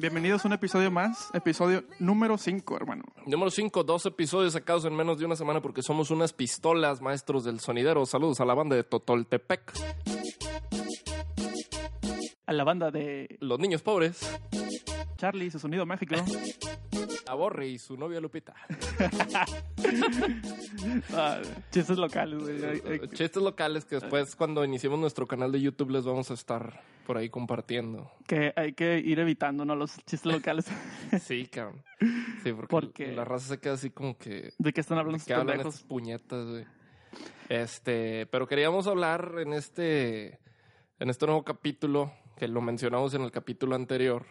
Bienvenidos a un episodio más, episodio número 5, hermano. Número 5, dos episodios sacados en menos de una semana porque somos unas pistolas, maestros del sonidero. Saludos a la banda de Totoltepec. A la banda de Los niños pobres. Charlie, su sonido mágico. A Borre y su novia Lupita. Ah, chistes locales, güey. Ay, Chistes locales que después cuando iniciemos nuestro canal de YouTube les vamos a estar por ahí compartiendo. Que hay que ir evitando, ¿no? Los chistes locales. Sí, cabrón. Sí, porque Porque- la raza se queda así como que... ¿De qué están ¿De hablando qué estos hablan estas puñetas, güey? Este, pero queríamos hablar en este, en este nuevo capítulo, que lo mencionamos en el capítulo anterior,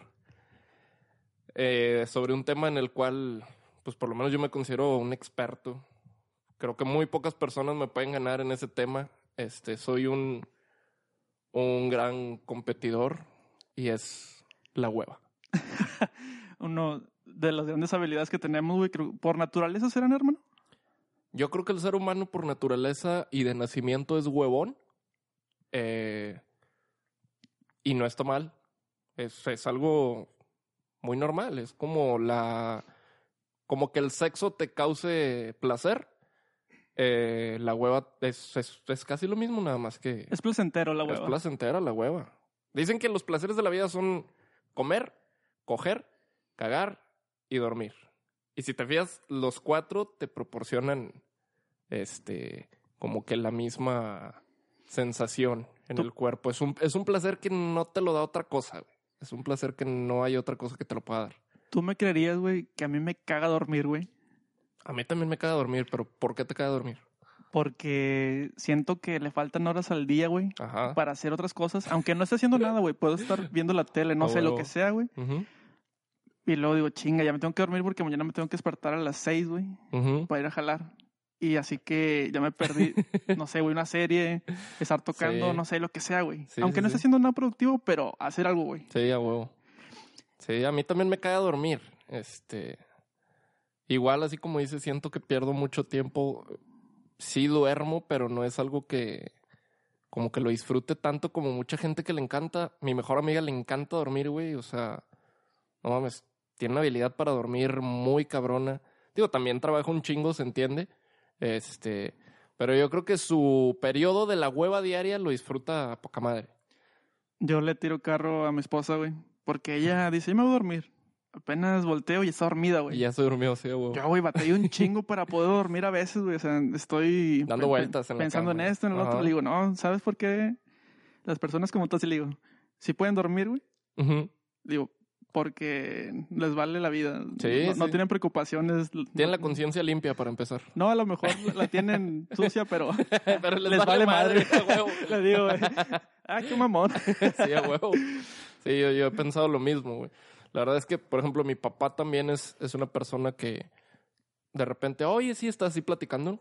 eh, sobre un tema en el cual, pues por lo menos yo me considero un experto. Creo que muy pocas personas me pueden ganar en ese tema. Este, soy un, un gran competidor y es la hueva. Uno de las grandes habilidades que tenemos, güey, por naturaleza serán, hermano. Yo creo que el ser humano por naturaleza y de nacimiento es huevón. Eh, y no está mal. Es, es algo muy normal. Es como la. Como que el sexo te cause placer. Eh, la hueva es, es, es casi lo mismo, nada más que. Es placentero la es hueva. placentera la hueva. Dicen que los placeres de la vida son comer, coger, cagar y dormir. Y si te fijas, los cuatro te proporcionan este como que la misma sensación en Tú- el cuerpo. Es un, es un placer que no te lo da otra cosa, güey. Es un placer que no hay otra cosa que te lo pueda dar. Tú me creerías, güey, que a mí me caga dormir, güey. A mí también me caga dormir, pero ¿por qué te caga dormir? Porque siento que le faltan horas al día, güey, Ajá. para hacer otras cosas. Aunque no esté haciendo nada, güey. Puedo estar viendo la tele, no sé, lo que sea, güey. Y luego digo, chinga, ya me tengo que dormir porque mañana me tengo que despertar a las seis, güey, ujú. para ir a jalar. Y así que ya me perdí, no sé, güey, una serie, estar tocando, Sí. no sé, lo que sea, güey. Sí, Aunque sí, no esté haciendo nada productivo, pero hacer algo, güey. Sí, a huevo. Sí, a mí también me cae a dormir. Este. Igual, así como dice, siento que pierdo mucho tiempo. Sí duermo, pero no es algo que. Como que lo disfrute tanto como mucha gente que le encanta. Mi mejor amiga le encanta dormir, güey. O sea, no mames. Tiene una habilidad para dormir muy cabrona. Digo, también trabaja un chingo, se entiende. Este. Pero yo creo que su periodo de la hueva diaria lo disfruta a poca madre. Yo le tiro carro a mi esposa, güey, porque ella dice, yo me voy a dormir. Apenas volteo y está dormida, Y güey. ya se durmió, sí, huevo. Yo, güey, batallé un chingo para poder dormir a veces, güey. O sea, estoy... Dando vueltas en la Pensando cama. en esto, en el otro. Le digo, no, ¿sabes por qué? Las personas como tú, así le digo, si pueden dormir, güey. Digo, porque les vale la vida. Sí, no, no sí. tienen preocupaciones. Tienen la conciencia limpia para empezar. No, a lo mejor la tienen sucia, pero Pero les, vale madre. a huevo. le digo, güey, ah, qué mamón. Sí, a huevo. Sí, yo, yo he pensado lo mismo, güey. La verdad es que, por ejemplo, mi papá también es, es una persona que de repente, oye, sí, está así platicando.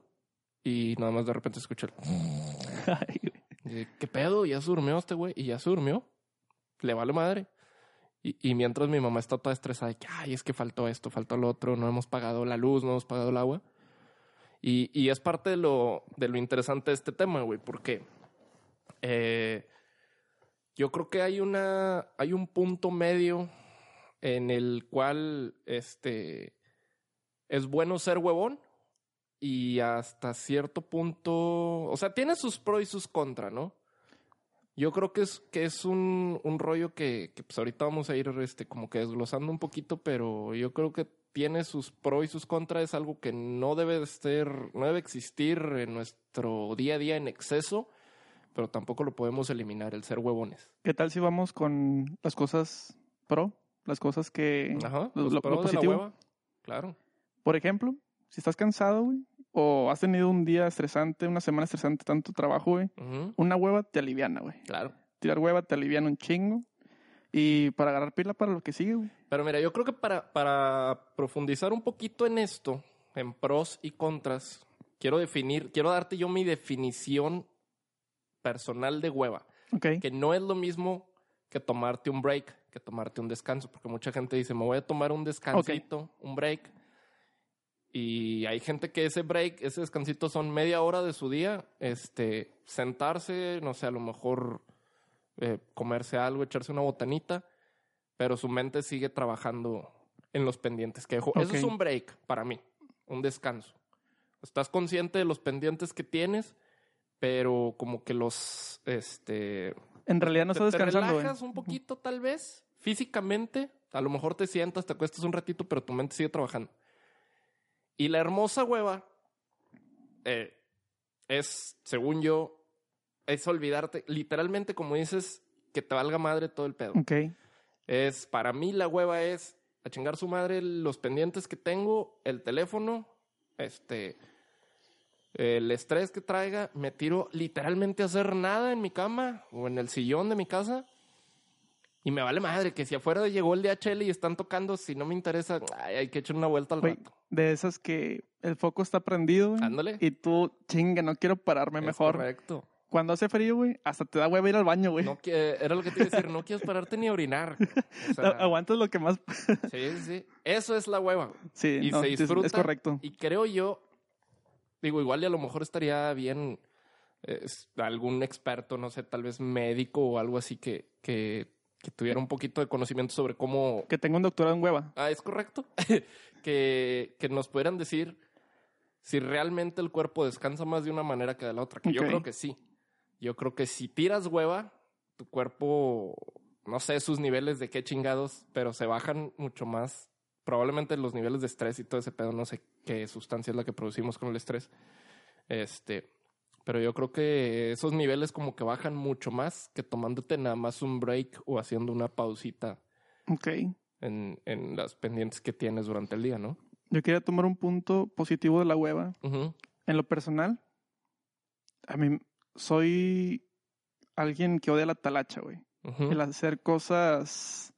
Y nada más de repente escucha el... Ay, güey. y dice, ¿Qué pedo? ¿Ya se durmió este güey? Y ya se durmió. Le vale madre. Y, y mientras mi mamá está toda estresada, que, ay, es que faltó esto, faltó lo otro, no hemos pagado la luz, no hemos pagado el agua. Y, y es parte de lo, de lo interesante de este tema, güey, porque eh, yo creo que hay una, hay un punto medio en el cual, este, es bueno ser huevón y hasta cierto punto, o sea, tiene sus pros y sus contras, ¿no? Yo creo que es, que es un, un rollo que, pues ahorita vamos a ir este, como que desglosando un poquito, pero yo creo que tiene sus pros y sus contras, es algo que no debe de ser, no debe existir en nuestro día a día en exceso, pero tampoco lo podemos eliminar, el ser huevones. ¿Qué tal si vamos con las cosas pro? Las cosas que... Ajá, lo- los lo- lo pros de la positivo. hueva, claro. Por ejemplo, si estás cansado, güey, o has tenido un día estresante, una semana estresante, tanto trabajo, güey, una hueva te aliviana, güey. Claro. Tirar hueva te aliviana un chingo. Y para agarrar pila para lo que sigue, güey. Pero mira, yo creo que para, para profundizar un poquito en esto, en pros y contras, quiero definir, quiero darte yo mi definición personal de hueva, que no es lo mismo que tomarte un break, que tomarte un descanso, porque mucha gente dice, me voy a tomar un descansito, un break, y hay gente que ese break, ese descansito son media hora de su día, este, sentarse, no sé, a lo mejor eh, comerse algo, echarse una botanita, pero su mente sigue trabajando en los pendientes que dejó. Eso es un break para mí, un descanso. Estás consciente de los pendientes que tienes, pero como que los, este, En realidad no te, estás te descansando, güey. relajas un poquito tal vez, físicamente. A lo mejor te sientas, te acuestas un ratito, pero tu mente sigue trabajando. Y la hermosa hueva eh, es, según yo, es olvidarte, literalmente como dices, que te valga madre todo el pedo. Ok. Es, para mí la hueva es a chingar su madre los pendientes que tengo, el teléfono, este, el estrés que traiga, me tiro literalmente a hacer nada en mi cama o en el sillón de mi casa. Y me vale madre que si afuera llegó el DHL y están tocando, si no me interesa, ay, hay que echar una vuelta al Güey, rato. de esas que el foco está prendido, güey. Ándale. Y tú, chinga, no quiero pararme Es mejor. Correcto. Cuando hace frío, güey, hasta te da hueva ir al baño, güey. No, que- era lo que te iba a decir, no quieres pararte ni a orinar. O sea, Aguantas lo que más. sí, sí, sí. Eso es la hueva. sí, y no, se disfruta. es correcto. Y creo yo, digo, igual y a lo mejor estaría bien eh, algún experto, no sé, tal vez médico o algo así que, que, que tuviera un poquito de conocimiento sobre cómo... Que tenga un doctorado en hueva. Ah, es correcto. que, que nos pudieran decir si realmente el cuerpo descansa más de una manera que de la otra. Que yo creo que sí. Yo creo que si tiras hueva, tu cuerpo, no sé sus niveles de qué chingados, pero se bajan mucho más. Probablemente los niveles de estrés y todo ese pedo, no sé qué sustancia es la que producimos con el estrés. Este, pero yo creo que esos niveles como que bajan mucho más que tomándote nada más un break o haciendo una pausita Ok. en, en las pendientes que tienes durante el día, ¿no? Yo quería tomar un punto positivo de la hueva. En lo personal, a mí soy alguien que odia la talacha, güey. El hacer cosas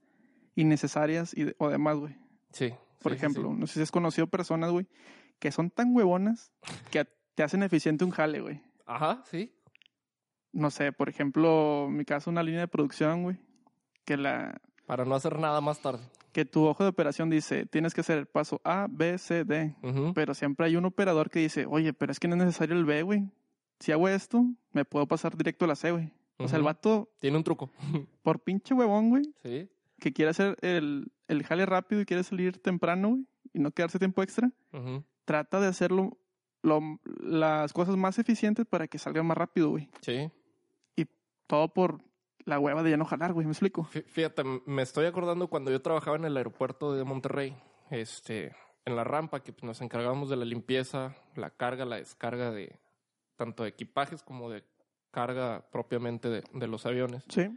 innecesarias y de- o demás, güey. Sí. Por sí, ejemplo, sí. no sé si has conocido personas, güey, que son tan huevonas que te hacen eficiente un jale, güey. Ajá, sí. No sé, por ejemplo, en mi caso, una línea de producción, güey, que la Para no hacer nada más tarde. que tu ojo de operación dice, tienes que hacer el paso A, B, C, D. Pero siempre hay un operador que dice, oye, pero es que no es necesario el B, güey. Si hago esto, me puedo pasar directo a la C, güey. O sea, el vato, Tiene un truco. por pinche huevón, güey, Sí. Que quiere hacer el, el jale rápido y quiere salir temprano, güey, y no quedarse tiempo extra, trata de hacerlo lo, las cosas más eficientes para que salgan más rápido, güey. Sí. Todo por la hueva de ya no jalar, güey, ¿me explico? Fí- Fíjate, me estoy acordando cuando yo trabajaba en el aeropuerto de Monterrey, este, en la rampa, que pues, nos encargábamos de la limpieza, la carga, la descarga de tanto de equipajes como de carga propiamente de, de los aviones. Sí.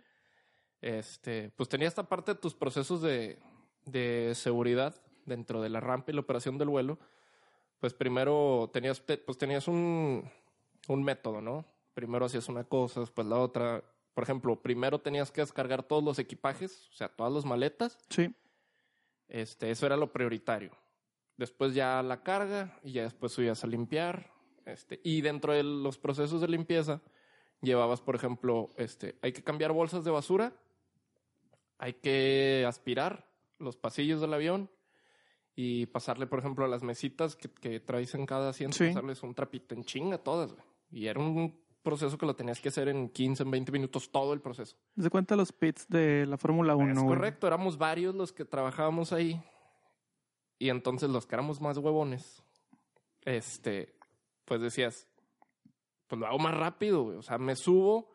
Este, pues tenía esta parte de tus procesos de, de seguridad dentro de la rampa y la operación del vuelo. Pues primero tenías, te- pues tenías un, un método, ¿no? Primero hacías una cosa, después la otra. Por ejemplo, primero tenías que descargar todos los equipajes, o sea, todas las maletas. Sí. Este, eso era lo prioritario. Después ya la carga y ya después subías a limpiar. Este, y dentro de los procesos de limpieza llevabas, por ejemplo, este, hay que cambiar bolsas de basura, hay que aspirar los pasillos del avión y pasarle, por ejemplo, a las mesitas que, que traes en cada asiento, Sí. pasarles un trapito en chinga todas. güey. Y era un proceso que lo tenías que hacer en 15, en 20 minutos, todo el proceso. De cuenta los pits de la Fórmula 1, Es güey. correcto, éramos varios los que trabajábamos ahí. Y entonces los que éramos más huevones, este, pues decías, pues lo hago más rápido, güey. O sea, me subo,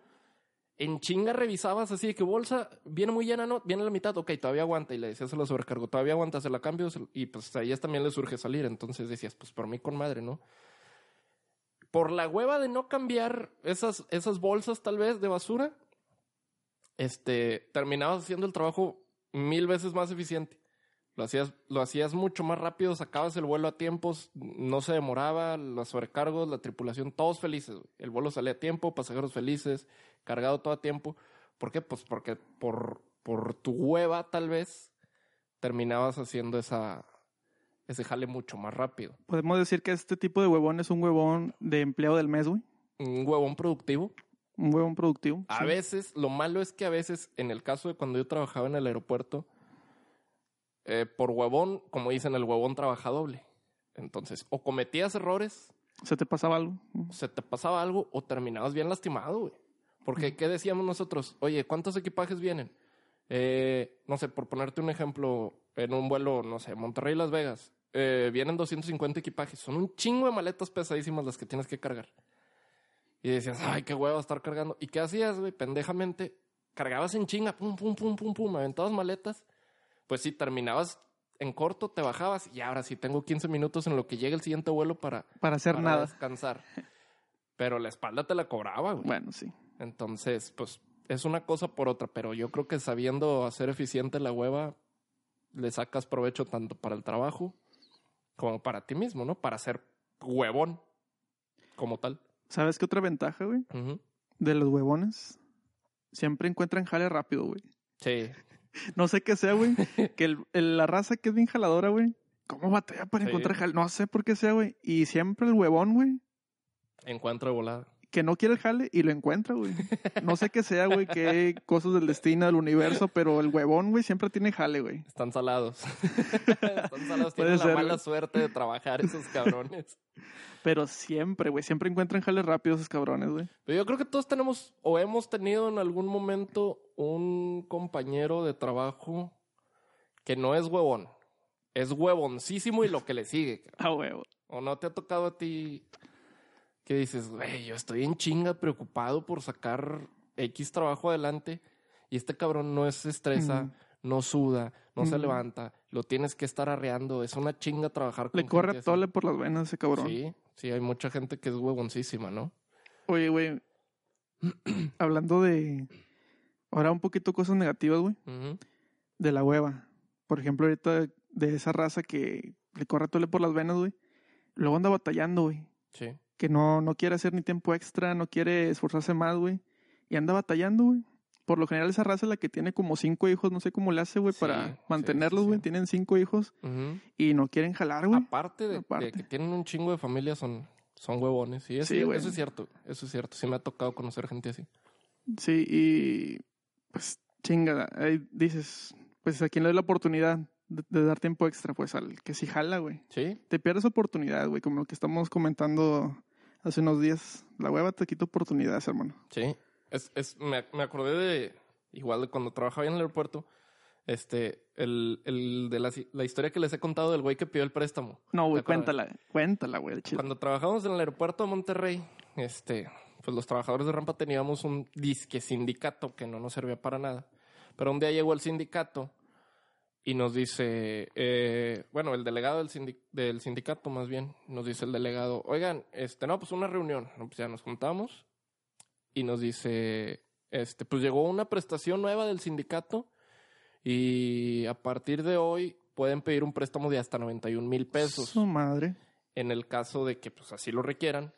en chinga revisabas así de que bolsa, viene muy llena, ¿no? Viene a la mitad, ok, todavía aguanta. Y le decías, se la sobrecargo, todavía aguanta, se la cambio. Y pues a ellas también les surge salir. Entonces decías, pues por mí con madre, ¿no? Por la hueva de no cambiar esas, esas bolsas tal vez de basura, este, terminabas haciendo el trabajo mil veces más eficiente. Lo hacías, lo hacías mucho más rápido, sacabas el vuelo a tiempos, no se demoraba, los sobrecargos, la tripulación, todos felices. El vuelo salía a tiempo, pasajeros felices, cargado todo a tiempo. ¿Por qué? Pues porque por, por tu hueva, tal vez, terminabas haciendo esa, ese jale mucho más rápido. Podemos decir que este tipo de huevón es un huevón de empleado del mes, güey. Un huevón productivo. Un huevón productivo. A sí. veces, lo malo es que a veces, en el caso de cuando yo trabajaba en el aeropuerto, eh, por huevón, como dicen, el huevón trabaja doble. Entonces, o cometías errores, ¿Se te pasaba algo? se te pasaba algo, o terminabas bien lastimado, güey. Porque, ¿qué decíamos nosotros? Oye, ¿cuántos equipajes vienen? Eh, no sé, por ponerte un ejemplo, en un vuelo, no sé, Monterrey-Las Vegas, eh, vienen 250 equipajes. Son un chingo de maletas pesadísimas las que tienes que cargar. Y decías, ay, qué huevo estar cargando. ¿Y qué hacías, güey? Pendejamente, cargabas en chinga, pum, pum, pum, pum, pum, aventabas maletas. Pues sí, terminabas en corto, te bajabas y ahora sí tengo 15 minutos en lo que llegue el siguiente vuelo para, Para hacer para nada. descansar. Pero la espalda te la cobraba, güey. Bueno, sí. Entonces, pues es una cosa por otra, pero yo creo que sabiendo hacer eficiente la hueva, le sacas provecho tanto para el trabajo como para ti mismo, ¿no? Para ser huevón como tal. ¿Sabes qué otra ventaja, güey? De los huevones. Siempre encuentran jale rápido, güey. Sí, No sé qué sea, güey. que el- el- la raza que es bien jaladora, güey. ¿Cómo batalla para Sí. encontrar jale? No sé por qué sea, güey. Y siempre el huevón, güey, encuentro de volada. Que no quiere el jale y lo encuentra, güey. No sé qué sea, güey, qué cosas del destino, del universo, pero el huevón, güey, siempre tiene jale, güey. Están salados. Están salados. Tienen la mala güey. suerte de trabajar esos cabrones. Pero siempre, güey, siempre encuentran jale rápido esos cabrones, güey. Pero yo creo que todos tenemos o hemos tenido en algún momento un compañero de trabajo que no es huevón. Es huevoncísimo y lo que le sigue. cabrón. Ah, huevo. ¿O no te ha tocado a ti que dices, güey, yo estoy en chinga preocupado por sacar X trabajo adelante y este cabrón no se estresa, Mm. no suda, no se levanta, lo tienes que estar arreando, es una chinga trabajar con Le corre tole por las venas ese cabrón. Sí, sí, hay mucha gente que es huevoncísima, ¿no? Oye, güey. hablando de. Ahora un poquito cosas negativas, güey. De la hueva. Por ejemplo, ahorita de esa raza que le corre tole por las venas, güey. Luego anda batallando, güey. Sí. Que no, no quiere hacer ni tiempo extra, no quiere esforzarse más, güey. Y anda batallando, güey. Por lo general esa raza es la que tiene como cinco hijos, no sé cómo le hace, güey, Sí, para mantenerlos, güey. sí. Tienen cinco hijos y no quieren jalar, güey. Aparte, de, que tienen un chingo de familia, son, son huevones. Sí, eso, Sí, güey. eso es cierto. Eso es cierto. Sí me ha tocado conocer gente así. Sí, y pues chingada, ahí dices, pues a quién le doy la oportunidad de, de dar tiempo extra, pues al que sí jala, güey. Sí, Te pierdes oportunidad, güey, como lo que estamos comentando hace unos días. La hueva te quita oportunidades, hermano. Sí, es, es, me, me acordé de, igual de cuando trabajaba en el aeropuerto, este, el, el de la, la historia que les he contado del güey que pidió el préstamo. No, güey, cuéntala, cuéntala, güey. Cuando trabajamos en el aeropuerto de Monterrey, este, pues los trabajadores de rampa teníamos un disque sindicato que no nos servía para nada. Pero un día llegó el sindicato y nos dice, eh, bueno, el delegado del, sindi- del sindicato más bien, nos dice el delegado, oigan, este, no, pues una reunión, no, pues ya nos juntamos y nos dice, este, pues llegó una prestación nueva del sindicato y a partir de hoy pueden pedir un préstamo de hasta 91 mil pesos Su madre. en el caso de que pues así lo requieran,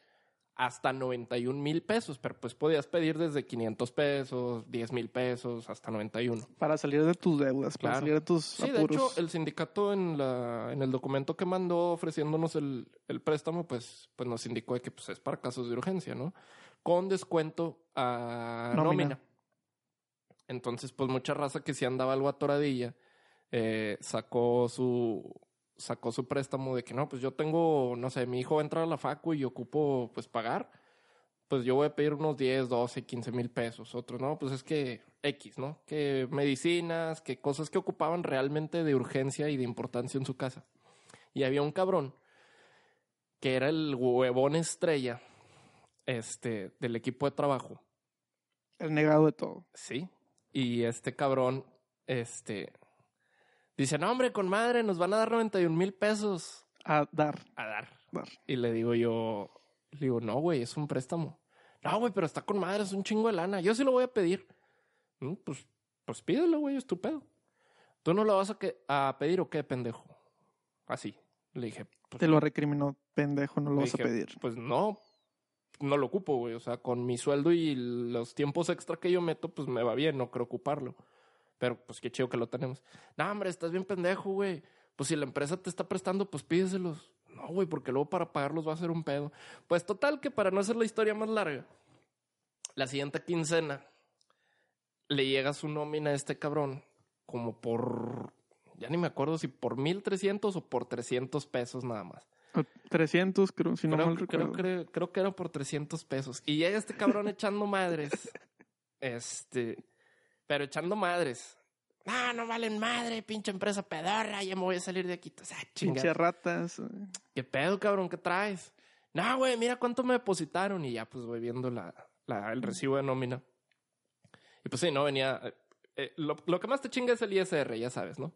hasta 91 mil pesos, pero pues podías pedir desde 500 pesos, 10 mil pesos, hasta 91. Para salir de tus deudas, para salir de tus Sí, de apuros. hecho, el sindicato en, la, en el documento que mandó ofreciéndonos el, el préstamo, pues, pues nos indicó de que pues, es para casos de urgencia, ¿no? Con descuento a Nómina. nómina. Entonces, pues mucha raza que sí andaba algo atoradilla, eh, sacó su sacó su préstamo de que no, pues yo tengo, no sé, mi hijo va a entrar a la facu y ocupo pues pagar, pues yo voy a pedir unos 10, 12, 15 mil pesos. Otros, no, pues es que X, ¿no? Que medicinas, que cosas que ocupaban realmente de urgencia y de importancia en su casa. Y había un cabrón que era el huevón estrella este, del equipo de trabajo. El negado de todo. Sí. Y este cabrón, este, dice, no, hombre, con madre, nos van a dar 91 mil pesos A dar, a dar. dar. Y le digo yo, le digo, no, güey, es un préstamo. No, güey, pero está con madre, es un chingo de lana. Yo sí lo voy a pedir. "Mm, Pues, pues pídelo, güey, es tu pedo. ¿Tú no lo vas a, que- a pedir o qué, pendejo? Así. Le dije, pues, Te lo recriminó, pendejo, no lo vas a pedir. Pues no, no lo ocupo, güey. O sea, con mi sueldo y los tiempos extra que yo meto, pues me va bien, no creo ocuparlo. Pero pues qué chido que lo tenemos. No, hombre, estás bien pendejo, güey. Pues si la empresa te está prestando, pues pídeselos. No, güey, porque luego para pagarlos va a ser un pedo. Pues total que para no hacer la historia más larga, la siguiente quincena le llega su nómina a este cabrón como por, ya ni me acuerdo si por 1300 o por 300 pesos nada más. O 300, creo, si no creo, mal creo, recuerdo. creo- creo que era por 300 pesos. Y llega este cabrón echando madres. Este, pero echando madres. no, no valen madre, pinche empresa pedorra, ya me voy a salir de aquí. O sea. Pinche ratas. ¿Qué pedo, cabrón? ¿Qué traes? No, güey, mira cuánto me depositaron. Y ya, pues, voy viendo la, la- el recibo de nómina. Y pues sí, no, venía... eh, eh, lo, lo que más te chinga es el ISR, ya sabes, ¿no?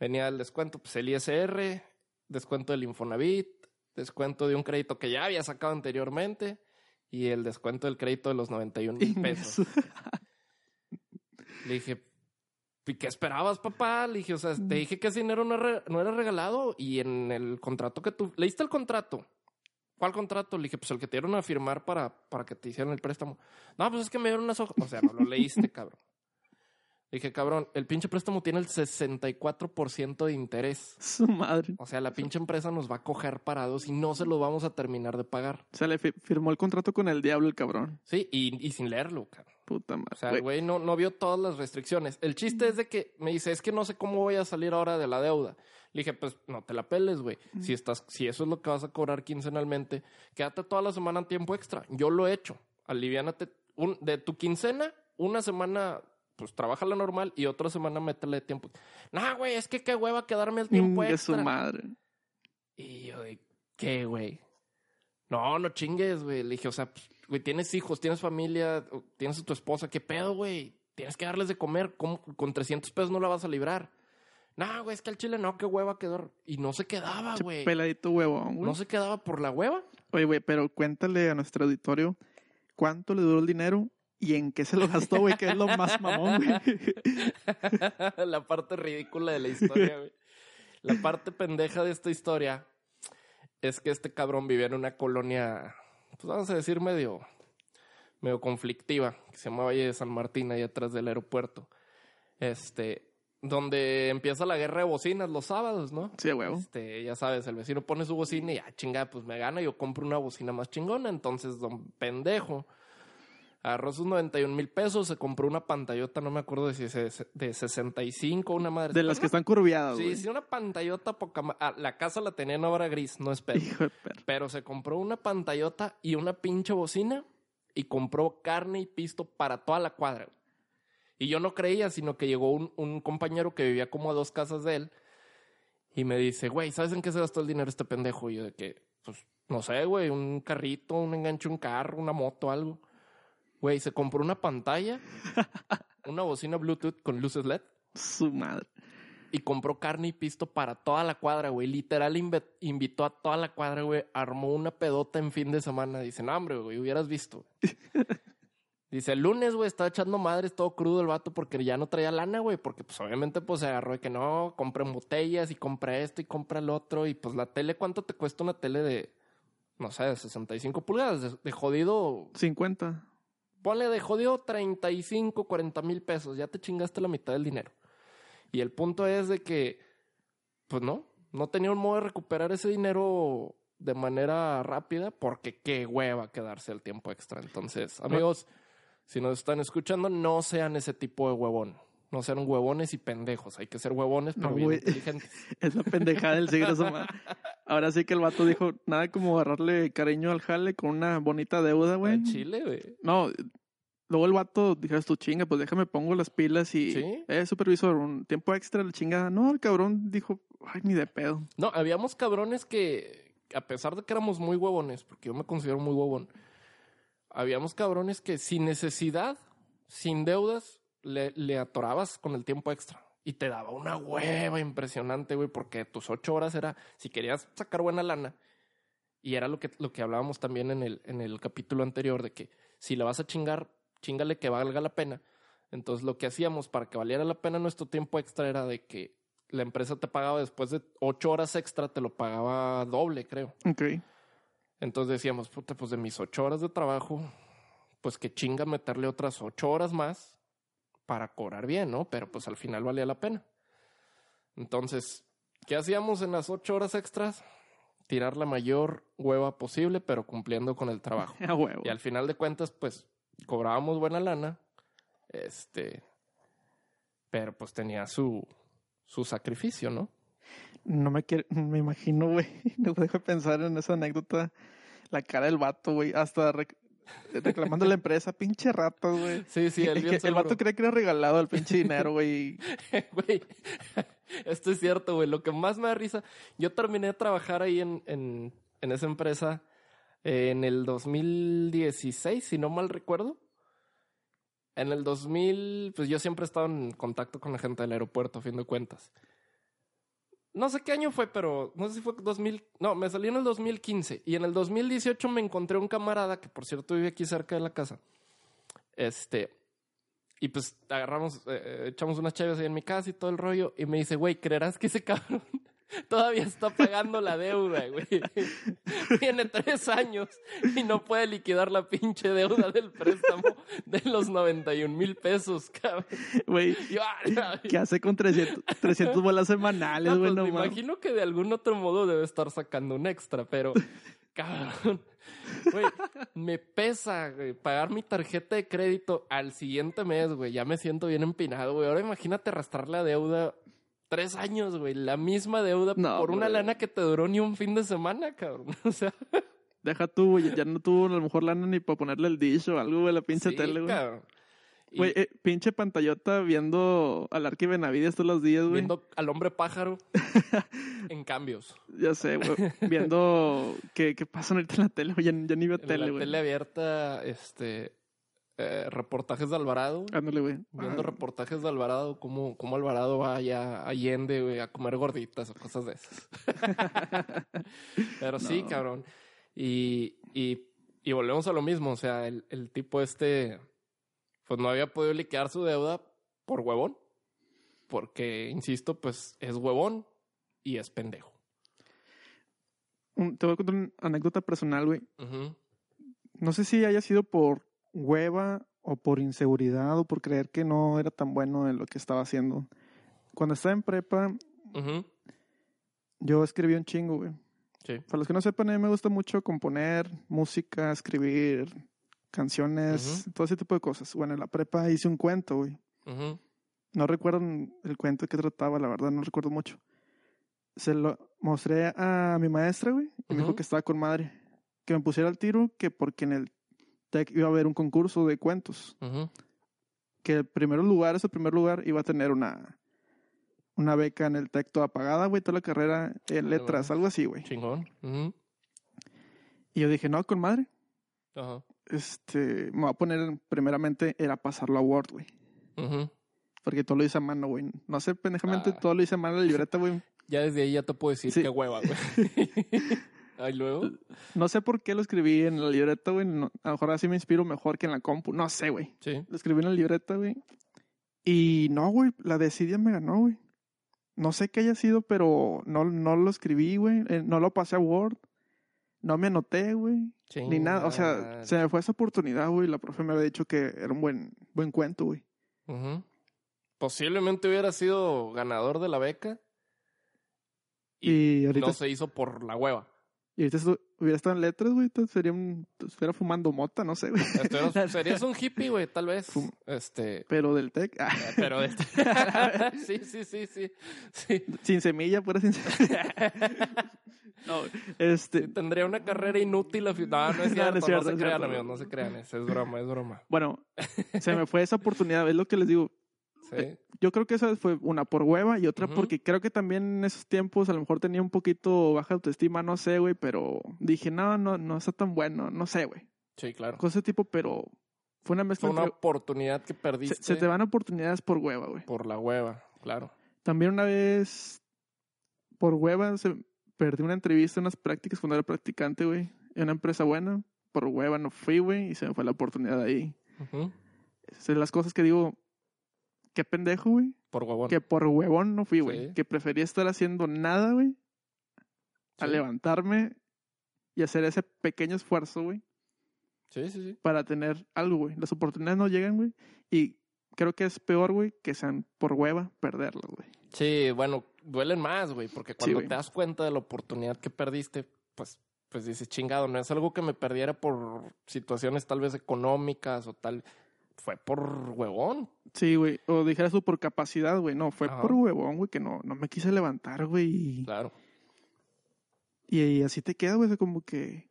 Venía el descuento, pues el ISR, descuento del Infonavit, descuento de un crédito que ya había sacado anteriormente y el descuento del crédito de los 91 mil pesos. Le dije, ¿y qué esperabas, papá? Le dije, o sea, te dije que ese dinero no era, no era regalado y en el contrato que tú... ¿Leíste el contrato? ¿Cuál contrato? Le dije, pues el que te dieron a firmar para, para que te hicieran el préstamo. No, pues es que me dieron unas hojas. O sea, no lo leíste, cabrón. Le dije, cabrón, el pinche préstamo tiene el 64% de interés. Su madre. O sea, la pinche empresa nos va a coger parados y no se lo vamos a terminar de pagar. O sea, le fi- firmó el contrato con el diablo el cabrón. Sí, y, y sin leerlo, cabrón. Puta madre. O sea, Güey, el güey no, no vio todas las restricciones. El chiste es de que me dice, es que no sé cómo voy a salir ahora de la deuda. Le dije, pues no te la peles, güey. Si estás, si eso es lo que vas a cobrar quincenalmente, quédate toda la semana en tiempo extra. Yo lo he hecho. Aliviánate un, de tu quincena, una semana, pues trabaja la normal y otra semana métele tiempo. No, güey, es que qué hueva quedarme el tiempo su extra. madre. Y yo de, ¿qué, güey? No, no chingues, güey. Le dije, o sea, pues, güey, tienes hijos, tienes familia, tienes a tu esposa, ¿qué pedo, güey? Tienes que darles de comer, ¿cómo? Con 300 pesos no la vas a librar. No, güey, es que al chile no, qué hueva quedó. Y no se quedaba, güey. Peladito huevón, güey. No se quedaba por la hueva. Oye, güey, pero cuéntale a nuestro auditorio cuánto le duró el dinero y en qué se lo gastó, güey, que es lo más mamón, güey. la parte ridícula de la historia, güey. La parte pendeja de esta historia es que este cabrón vivía en una colonia, pues vamos a decir, medio, medio conflictiva, que se llama Valle de San Martín, ahí atrás del aeropuerto. Este, donde empieza la guerra de bocinas los sábados, ¿no? Sí, huevo. Este, ya sabes, el vecino pone su bocina y ah, chinga, pues me gana, yo compro una bocina más chingona. Entonces, don pendejo agarró sus 91 mil pesos, se compró una pantallota, no me acuerdo de si es de 65, una madre. De las que están curviadas, Sí, sí, una pantallota poca ah, la casa la tenía en obra gris, no perra. Pero se compró una pantallota y una pinche bocina y compró carne y pisto para toda la cuadra. Y yo no creía, sino que llegó un, un compañero que vivía como a dos casas de él y me dice, güey, ¿sabes en qué se gastó el dinero este pendejo? Y yo de que, pues, no sé, güey, un carrito, un enganche, un carro, una moto, algo. Güey, se compró una pantalla, una bocina Bluetooth con luces LED Su madre. y compró carne y pisto para toda la cuadra, güey. Literal invitó a toda la cuadra, güey. Armó una pedota en fin de semana. Dice, no, hombre, güey, hubieras visto. Dice, el lunes, güey, estaba echando madres, todo crudo el vato porque ya no traía lana, güey. Porque, pues, obviamente, pues, se agarró de que no, compré botellas y compré esto y compré el otro. Y, pues, la tele, ¿cuánto te cuesta una tele de, no sé, de 65 pulgadas? De, de jodido, 50. Ponle de jodido 35, 40 mil pesos. Ya te chingaste la mitad del dinero. Y el punto es de que, pues no, no tenía un modo de recuperar ese dinero de manera rápida porque qué hueva quedarse el tiempo extra. Entonces, amigos, si nos están escuchando, no sean ese tipo de huevón. No sean huevones y pendejos. Hay que ser huevones, pero No, bien inteligentes. Es la pendejada del siglo. Ahora sí que el vato dijo, nada como agarrarle cariño al jale con una bonita deuda, güey. Chile, güey. No, luego el vato dijeras tu chinga, pues déjame pongo las pilas y Sí. eh, supervisor, un tiempo extra la chingada. No, el cabrón dijo, ay, ni de pedo. No, habíamos cabrones que, a pesar de que éramos muy huevones, porque yo me considero muy huevón, habíamos cabrones que sin necesidad, sin deudas, le, le atorabas con el tiempo extra. Y te daba una hueva impresionante, güey, porque tus ocho horas era, si querías sacar buena lana, y era lo que, lo que hablábamos también en el, en el capítulo anterior, de que si la vas a chingar, chingale que valga la pena. Entonces lo que hacíamos para que valiera la pena nuestro tiempo extra era de que la empresa te pagaba después de ocho horas extra, te lo pagaba doble, creo. Ok. Entonces decíamos, puta, pues de mis ocho horas de trabajo, pues que chinga meterle otras ocho horas más para cobrar bien, ¿no? Pero pues al final valía la pena. Entonces, ¿qué hacíamos en las ocho horas extras? Tirar la mayor hueva posible, pero cumpliendo con el trabajo. Huevo. Y al final de cuentas, pues, cobrábamos buena lana. Este. Pero pues tenía su, su sacrificio, ¿no? No me quiero, me imagino, güey. No dejo de pensar en esa anécdota. La cara del vato, güey. Hasta rec- reclamando a la empresa, pinche rato, güey. Sí, sí, bien que el vato creía que era regalado el pinche dinero, güey. Güey, esto es cierto, güey. Lo que más me da risa, yo terminé de trabajar ahí en, en, en esa empresa eh, en el 2016, si no mal recuerdo. En el 2000, pues yo siempre he estado en contacto con la gente del aeropuerto, a fin de cuentas. No sé qué año fue, pero no sé si fue 2000. No, me salí en el 2015. Y en el 2018 me encontré un camarada que, por cierto, vive aquí cerca de la casa. Este. Y pues agarramos, eh, eh, echamos unas chaves ahí en mi casa y todo el rollo. Y me dice, güey, ¿creerás que ese cabrón todavía está pagando la deuda, güey? Tiene tres años y no puede liquidar la pinche deuda del préstamo de los 91 mil pesos, cabrón. Güey, "Ah, ¿qué hace con 300, 300 bolas semanales, no, güey? pues, No, me mames. imagino que de algún otro modo debe estar sacando un extra, pero cabrón. Güey, me pesa, güey, pagar mi tarjeta de crédito al siguiente mes, güey. Ya me siento bien empinado, güey. Ahora imagínate arrastrar la deuda tres años, güey. La misma deuda No, por una güey. lana que te duró ni un fin de semana, cabrón. O sea, Deja tú, güey. Ya no tuvo a lo mejor lana ni para ponerle el dish o algo, güey, la pinche sí, tele, güey. cabrón. Y Güey, eh, pinche pantallota viendo al Arqui Benavides todos los días, güey. viendo al hombre pájaro en cambios. Ya sé, güey. Viendo qué, qué pasa ahorita en la tele, güey. Ya, ya ni veo En tele, la güey. tele abierta, este, eh, reportajes de Alvarado. Ándale, güey. Viendo reportajes de Alvarado, cómo, cómo Alvarado va allá a Allende, güey, a comer gorditas o cosas de esas. Pero sí, cabrón. Y, y, y volvemos a lo mismo. O sea, el, el tipo este, pues no había podido liquidar su deuda por huevón. Porque, insisto, pues es huevón y es pendejo. te voy a contar una anécdota personal, güey. No sé si haya sido por hueva o por inseguridad o por creer que no era tan bueno en lo que estaba haciendo. Cuando estaba en prepa, yo escribí un chingo, güey. Sí. Para los que no sepan, a mí me gusta mucho componer música, escribir canciones, todo ese tipo de cosas. Bueno, en la prepa hice un cuento, güey. No recuerdo el cuento qué trataba, la verdad, no recuerdo mucho. Se lo mostré a mi maestra, güey, y me dijo que estaba con madre. Que me pusiera al tiro, que porque en el TEC iba a haber un concurso de cuentos. Que el primer lugar, ese primer lugar, iba a tener una, una beca en el TEC toda pagada, güey, toda la carrera en letras, algo así, güey. Chingón. Y yo dije, no, con madre. Ajá. Este, me voy a poner, primeramente, era pasarlo a Word, güey. Porque todo lo hice a mano, güey. No sé, pendejamente, Ah. todo lo hice a mano en la libreta, güey. Ya desde ahí ya te puedo decir Sí. qué hueva, güey. Ahí luego. No sé por qué lo escribí en la libreta, güey. No- a lo mejor así me inspiro mejor que en la compu. No sé, güey. Sí. Lo escribí en la libreta, güey. Y no, güey. La desidia me ganó, güey. No sé qué haya sido, pero no, no lo escribí, güey. Eh, no lo pasé a Word. No me anoté, güey. Ni nada. O sea, se me fue esa oportunidad, güey. La profe me había dicho que era un buen, buen cuento, güey. Posiblemente hubiera sido ganador de la beca Y, ahorita, no se hizo por la hueva. Y ahorita hubiera estado en letras, güey. Sería un, estuviera fumando mota, no sé, güey. Serías un hippie, güey, tal vez. Fum- Este. Pero del TEC. ah, Pero de este- sí, sí, sí, sí. Sí. sin semilla, pura sin semilla. no, este. Tendría una carrera inútil. a No, no es No, cierto. no No, es cierto, se no es crean, amigos. No se crean. Es broma, es broma. Bueno, se me fue esa oportunidad, es lo que les digo. Sí. Yo creo que esa fue una por hueva y otra porque creo que también en esos tiempos a lo mejor tenía un poquito baja autoestima, no sé, güey, pero dije, no, no, no está tan bueno, no sé, güey. Sí, claro. Cosas de tipo, pero fue una mezcla Fue una entre- oportunidad que perdiste se, se te van oportunidades por hueva, güey. por la hueva, claro. También una vez, por hueva, se perdí una entrevista, unas prácticas cuando era practicante, güey, en una empresa buena. Por hueva no fui, güey, y se me fue la oportunidad ahí. Ujú. Es de las cosas que digo, qué pendejo, güey. Por huevón. Que por huevón no fui, güey. Sí. Que prefería estar haciendo nada, güey, a Sí. levantarme y hacer ese pequeño esfuerzo, güey, Sí, sí, sí. para tener algo, güey. Las oportunidades no llegan, güey. Y creo que es peor, güey, que sean por hueva perderlas, güey. Sí, bueno, duelen más, güey, porque cuando te das cuenta de la oportunidad que perdiste, pues, pues dices, chingado, no es algo que me perdiera por situaciones tal vez económicas o tal, fue por huevón. Sí, güey. O dijeras tú por capacidad, güey. No, fue Ajá. por huevón, güey, que no, no me quise levantar, güey. Claro. y, y así te queda, güey. es Como que.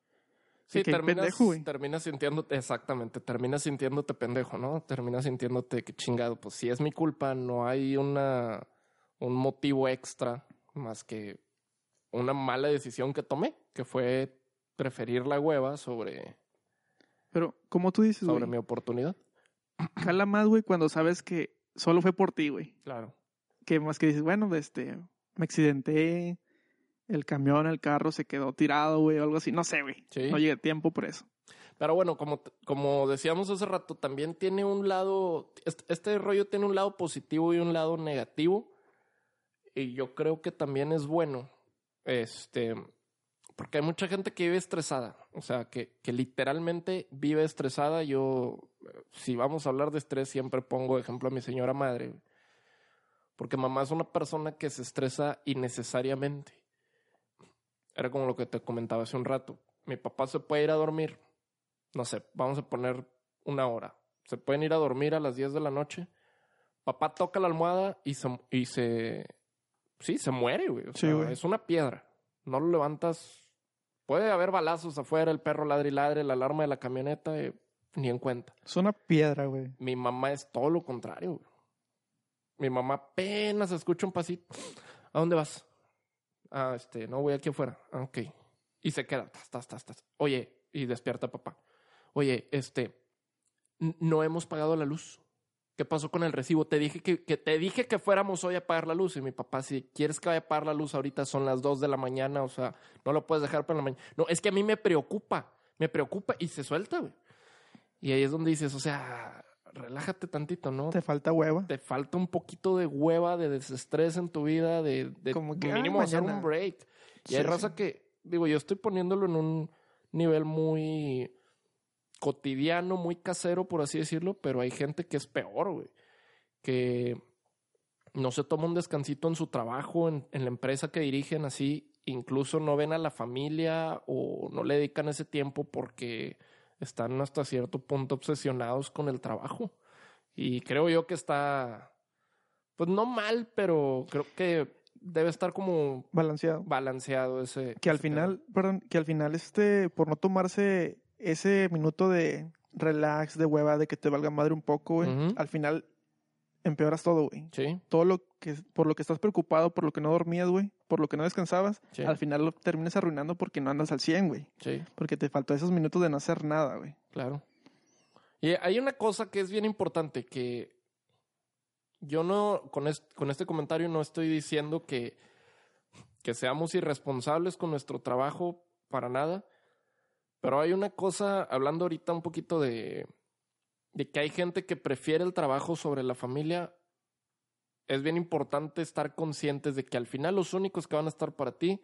Sí, qué terminas, pendejo, güey. terminas sintiéndote, exactamente, terminas sintiéndote pendejo, ¿no? Terminas sintiéndote que chingado, pues si es mi culpa, no hay una, un motivo extra más que una mala decisión que tomé, que fue preferir la hueva sobre, Pero, como tú dices, sobre mi oportunidad. Jala más, güey, cuando sabes que solo fue por ti, güey. Claro. Que más que dices, bueno, este, me accidenté, el camión, el carro se quedó tirado, güey, o algo así. No sé, güey. Sí. No llegué a tiempo por eso. Pero bueno, como, como decíamos hace rato, también tiene un lado, este, este rollo tiene un lado positivo y un lado negativo. Y yo creo que también es bueno, este, porque hay mucha gente que vive estresada, o sea, que, que literalmente vive estresada. Yo, eh, si vamos a hablar de estrés, siempre pongo ejemplo a mi señora madre, porque mamá es una persona que se estresa innecesariamente. Era como lo que te comentaba hace un rato. Mi papá se puede ir a dormir no sé, vamos a poner una hora. Se pueden ir a dormir a las 10 de la noche. Papá toca la almohada y se, y se sí, se muere, güey. O Sí, güey. es una piedra. No lo levantas. Puede haber balazos afuera, el perro ladre y ladre, la alarma de la camioneta, eh, ni en cuenta. Es una piedra, güey. Mi mamá es todo lo contrario, güey. Mi mamá apenas escucha un pasito. ¿A dónde vas? Ah, este, no voy aquí afuera. Ah, ok. Y se queda. Tas, tas, tas, tas. Oye, y despierta papá. Oye, este, no hemos pagado la luz. ¿Qué pasó con el recibo? Te dije que, que te dije que fuéramos hoy a pagar la luz. Y mi papá, si quieres que vaya a pagar la luz ahorita son las 2 de la mañana, o sea, no lo puedes dejar para la mañana. No, es que a mí me preocupa, me preocupa y se suelta, güey. Y ahí es donde dices, o sea, relájate tantito, ¿no? Te falta hueva. te falta un poquito de hueva, de desestrés en tu vida, de, de Como que, mínimo hacer un break. Y Sí, hay sí. raza que, digo, yo estoy poniéndolo en un nivel muy cotidiano, muy casero, por así decirlo, pero hay gente que es peor, güey. Que no se toma un descansito en su trabajo, en, en la empresa que dirigen, así, incluso no ven a la familia o no le dedican ese tiempo porque están hasta cierto punto obsesionados con el trabajo. Y creo yo que está, pues no mal, pero creo que debe estar como Balanceado. balanceado ese. Que al ese final, perdón, que al final, este, por no tomarse ese minuto de relax, de hueva, de que te valga madre un poco, güey, al final empeoras todo, güey. Sí, Todo lo que, por lo que estás preocupado, por lo que no dormías, güey, por lo que no descansabas, sí, al final lo terminas arruinando porque no andas al 100, güey. sí, Porque te faltó esos minutos de no hacer nada, güey. claro. Y hay una cosa que es bien importante que yo no, con, es- con este comentario no estoy diciendo que, que seamos irresponsables con nuestro trabajo para nada, pero hay una cosa, hablando ahorita un poquito de, que hay gente que prefiere el trabajo sobre la familia, es bien importante estar conscientes de que al final los únicos que van a estar para ti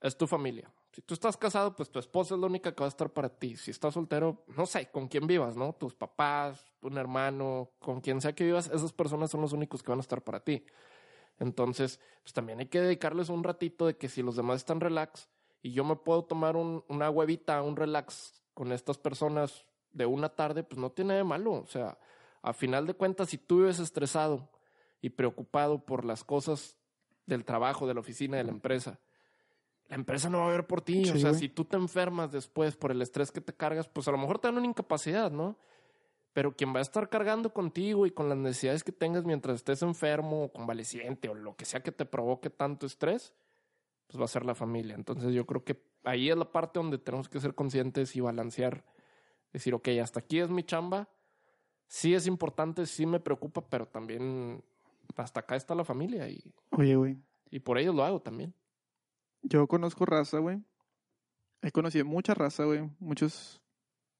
es tu familia. Si tú estás casado, pues tu esposa es la única que va a estar para ti. Si estás soltero, no sé, con quién vivas, ¿no? Tus papás, un hermano, con quien sea que vivas, esas personas son los únicos que van a estar para ti. Entonces, pues también hay que dedicarles un ratito de que si los demás están relax y yo me puedo tomar un- una huevita, un relax con estas personas de una tarde, pues no tiene de malo. O sea, a final de cuentas, si tú vives estresado y preocupado por las cosas del trabajo, de la oficina, de la empresa, la empresa no va a ver por ti. o sea, güey. si tú te enfermas después por el estrés que te cargas, pues a lo mejor te dan una incapacidad, ¿no? Pero quien va a estar cargando contigo y con las necesidades que tengas mientras estés enfermo o convaleciente o lo que sea que te provoque tanto estrés, pues va a ser la familia. Entonces yo creo que ahí es la parte donde tenemos que ser conscientes y balancear. Decir, ok, hasta aquí es mi chamba. Sí es importante, sí me preocupa, pero también hasta acá está la familia y, Oye, güey. y por ellos lo hago también. Yo conozco raza, güey. He conocido mucha raza, güey. Muchos,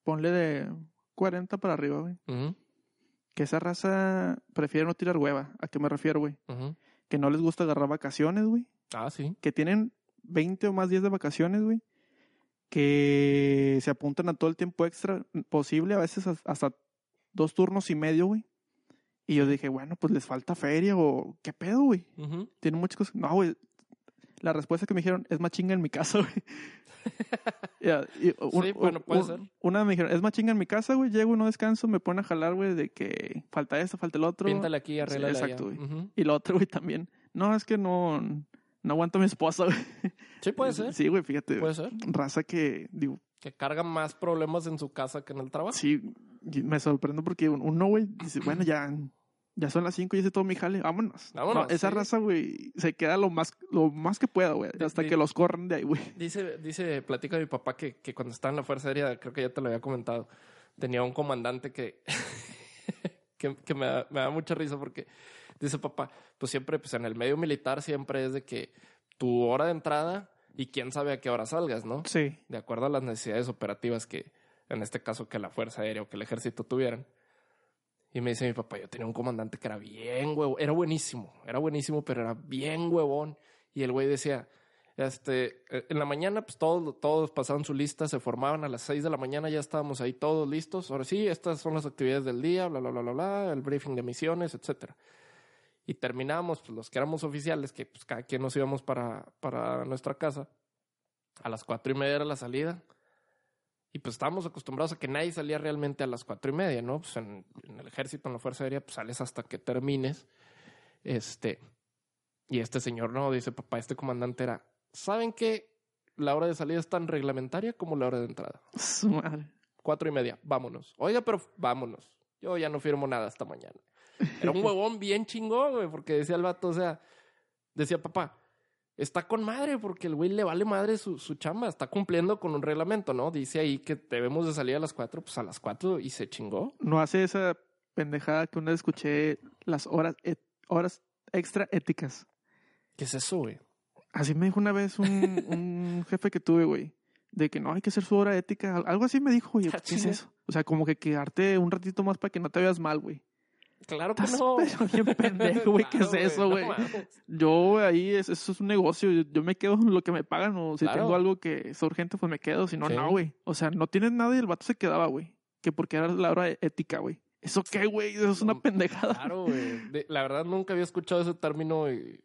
ponle de 40 para arriba, güey. Que esa raza prefiere no tirar hueva. ¿A qué me refiero, güey? Que no les gusta agarrar vacaciones, güey. Ah, sí. Que tienen 20 o más días de vacaciones, güey. Que se apuntan a todo el tiempo extra posible, a veces has- hasta dos turnos y medio, güey. Y yo dije, bueno, pues les falta feria o qué pedo, güey. Ujú. Tienen muchas cosas. No, güey. La respuesta que me dijeron es más chinga en mi casa, güey. Y un- Sí, bueno, puede un- ser. Una me dijeron, es más chinga en mi casa, güey. Llego, no descanso, me ponen a jalar, güey, de que falta esto, falta el otro. Píntale aquí, arréglale exacto, allá. güey. Y lo otro, güey, también. No, es que no, no aguanto a mi esposa, güey. Sí, puede ser. Sí, güey, fíjate. Puede ser. Raza que, digo, Que carga más problemas en su casa que en el trabajo. Sí, me sorprendo porque un- uno, güey, dice, bueno, ya, ya son las 5 y hice todo mi jale, vámonos. Vámonos, No, esa sí. raza, güey, se queda lo más, lo más que pueda, güey, hasta que los corran de ahí, güey. Dice, dice, platica mi papá que, que cuando estaba en la Fuerza Aérea, creo que ya te lo había comentado, tenía un comandante que, que, que me, da, me da mucha risa porque dice papá, pues siempre, pues en el medio militar siempre es de que tu hora de entrada y quién sabe a qué hora salgas, ¿no? Sí. De acuerdo a las necesidades operativas que, en este caso, que la Fuerza Aérea o que el Ejército tuvieran. Y me dice mi papá, yo tenía un comandante que era bien huevón, era buenísimo, era buenísimo, pero era bien huevón. Y el güey decía, este, eh, en la mañana, pues todos, todos pasaban su lista, se formaban a las 6 de la mañana, ya estábamos ahí todos listos. Ahora sí, estas son las actividades del día, bla, bla, bla, bla, bla, el briefing de misiones, etcétera. Y terminamos, pues los que éramos oficiales, que pues cada quien nos íbamos para, para nuestra casa, a las cuatro y media era la salida. Y pues estábamos acostumbrados a que nadie salía realmente a las cuatro y media, ¿no? Pues en, en el ejército, en la Fuerza Aérea, pues sales hasta que termines. Este. Y este señor no, dice papá, este comandante era. ¿Saben qué? La hora de salida es tan reglamentaria como la hora de entrada. Su madre. Cuatro y media, vámonos. Oiga, pero vámonos. Yo ya no firmo nada hasta mañana. Era un huevón bien chingón, güey, porque decía el vato, o sea, decía papá, está con madre, porque el güey le vale madre su, su chamba, está cumpliendo con un reglamento, ¿no? Dice ahí que debemos de salir a las cuatro, pues a las cuatro y se chingó. No hace esa pendejada que una vez escuché las horas, et- horas extra éticas. ¿Qué es eso, güey? Así me dijo una vez un, un jefe que tuve, güey. De que no hay que hacer su hora ética. Al- Algo así me dijo, güey. Ah, ¿Qué es eso? O sea, como que quedarte un ratito más para que no te veas mal, güey. Claro que Estás no. pero bien pendejo, güey. ¿Qué es eso, güey? Yo, güey, ahí es- eso es un negocio. Yo, yo me quedo en lo que me pagan. O si Claro. tengo algo que es urgente, pues me quedo. Si no, Sí. no, güey. O sea, no tienes nada y el vato se quedaba, güey. Que porque era la hora ética, güey. ¿Eso qué, güey? Eso es una No, pendejada. Claro, güey. La verdad nunca había escuchado ese término y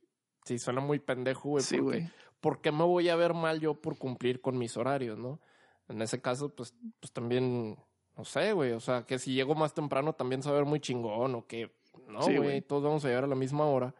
sí suena muy pendejo, güey. Sí, porque güey. ¿Por qué me voy a ver mal yo por cumplir con mis horarios, no? En ese caso, pues, pues también, no sé, güey, o sea, que si llego más temprano también saber muy chingón o que, no, güey. todos vamos a llegar a la misma hora.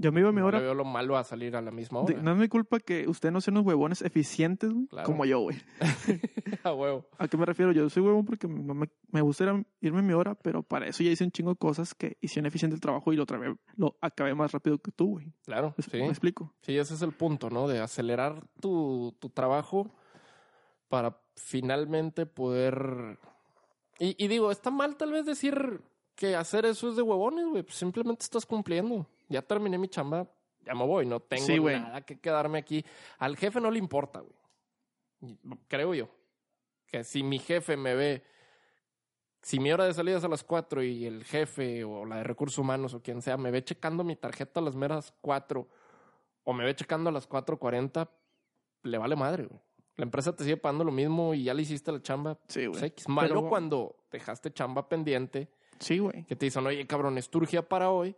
Yo me iba a mi hora le veo lo malo a salir a la misma hora. no es mi culpa que ustedes no sean unos huevones eficientes, güey, Claro. como yo, güey. a huevo. ¿A qué me refiero? Yo soy huevón porque no me, me gusta ir a- irme a mi hora, pero para eso ya hice un chingo de cosas que hicieron eficiente el trabajo y lo, trabé- lo acabé más rápido que tú, güey. Claro, ¿Me, sí. me explico? Sí, ese es el punto, ¿no? De acelerar tu, tu trabajo para finalmente poder... Y, y digo, está mal tal vez decir que hacer eso es de huevones, güey. Pues simplemente estás cumpliendo. Ya terminé mi chamba, ya me voy. No tengo Sí, nada que quedarme aquí. Al jefe no le importa, güey. Creo yo. Que si mi jefe me ve... Si mi hora de salida es a las 4 y el jefe o la de recursos humanos o quien sea me ve checando mi tarjeta a las meras 4 o me ve checando a las 4.40, le vale madre, güey. La empresa te sigue pagando lo mismo y ya le hiciste la chamba. Sí, Pues, güey. X. Malo Pero- cuando dejaste chamba pendiente, Sí, güey. que te dicen, oye, cabrón, es tu urgía para hoy.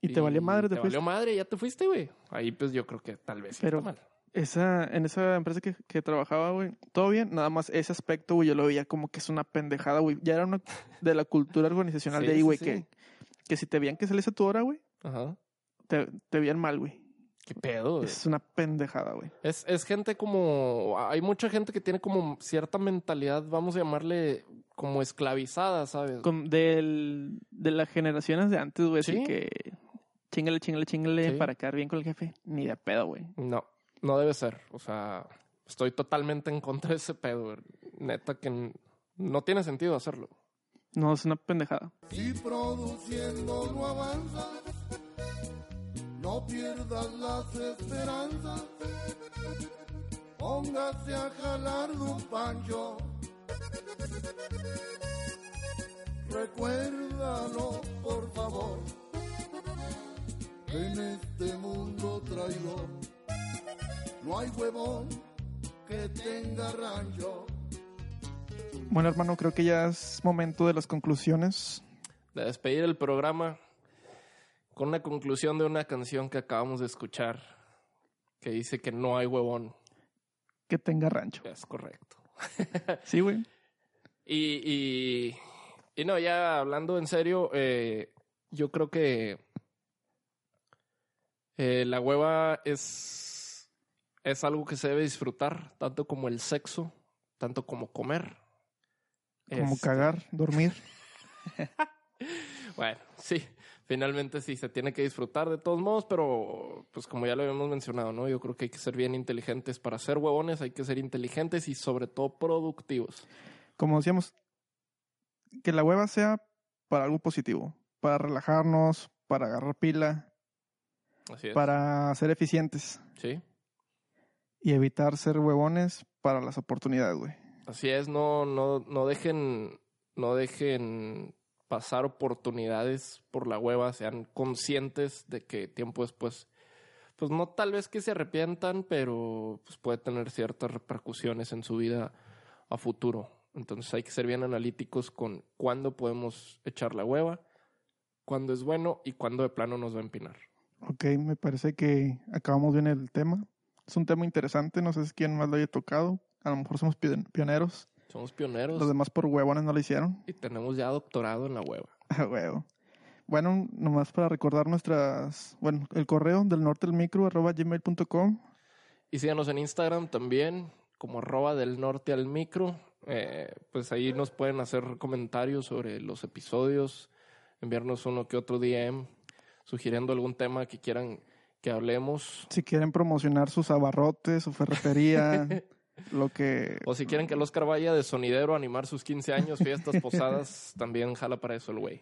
Y, te valió madre, te, te valió madre, ya te fuiste, güey. Ahí pues yo creo que tal vez Pero- está mal. Esa, en esa empresa que, que trabajaba, güey, todo bien, nada más ese aspecto, güey, yo lo veía como que es una pendejada, güey. Ya era una de la cultura organizacional Sí, de ahí, güey, sí. que, que si te veían que salías a tu hora, güey, te, te veían mal, güey. ¿Qué pedo, güey? Es una pendejada, güey. Es, es gente como. Hay mucha gente que tiene como cierta mentalidad, vamos a llamarle como esclavizada, ¿sabes? Con, del, de las generaciones de antes, güey, así Sí. que chingale, chingale, chingale Sí. para quedar bien con el jefe. Ni de pedo, güey. No, no debe ser. O sea, estoy totalmente en contra de ese pedo. güey. Neta que no tiene sentido hacerlo. No, es una pendejada. Si produciendo no avanzas, no pierdas las esperanzas. Póngase a jalar un pancho. Recuérdalo, por favor, en este mundo traidor no hay huevón que tenga rancho. Bueno, hermano, creo que ya es momento de las conclusiones. De despedir el programa con una conclusión de una canción que acabamos de escuchar que dice que no hay huevón. Que tenga rancho. Es correcto. Sí, güey. Y, y, y no, ya hablando en serio, eh, yo creo que eh, la hueva es, es algo que se debe disfrutar, tanto como el sexo, tanto como comer. Como Este, cagar, dormir. Bueno, sí, finalmente sí, se tiene que disfrutar de todos modos, pero pues como ya lo habíamos mencionado, ¿no? Yo creo que hay que ser bien inteligentes. Para ser huevones hay que ser inteligentes y sobre todo productivos. Como decíamos, que la hueva sea para algo positivo. Para relajarnos, para agarrar pila, Así es. para ser eficientes. Sí, Y evitar ser huevones para las oportunidades, güey. así es, no, no, no dejen, no dejen pasar oportunidades por la hueva, sean conscientes de que tiempo después, pues no tal vez que se arrepientan, pero pues puede tener ciertas repercusiones en su vida a futuro. Entonces hay que ser bien analíticos con cuándo podemos echar la hueva, cuándo es bueno y cuándo de plano nos va a empinar. Ok, me parece que acabamos bien el tema. Es un tema interesante, no sé si quién más lo haya tocado. A lo mejor somos pi- pioneros. Somos pioneros Los demás por huevones no lo hicieron. y tenemos ya doctorado en la hueva. A huevo. Bueno, nomás para recordar nuestras, bueno, el correo del norte del micro arroba gmail.com. Y síganos en Instagram también, como arroba del norte al micro. Eh, pues ahí nos pueden hacer comentarios sobre los episodios, enviarnos uno que otro DM, sugiriendo algún tema que quieran que hablemos. Si quieren promocionar sus abarrotes, su ferretería, lo que... O si quieren que el Oscar vaya de sonidero a animar sus 15 años, fiestas, posadas, también jala para eso el güey.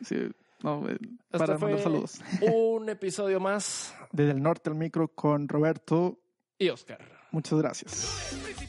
Sí, no, eh, Este para mandar saludos. un episodio más Desde el norte del micro con Roberto. y Oscar. Muchas gracias.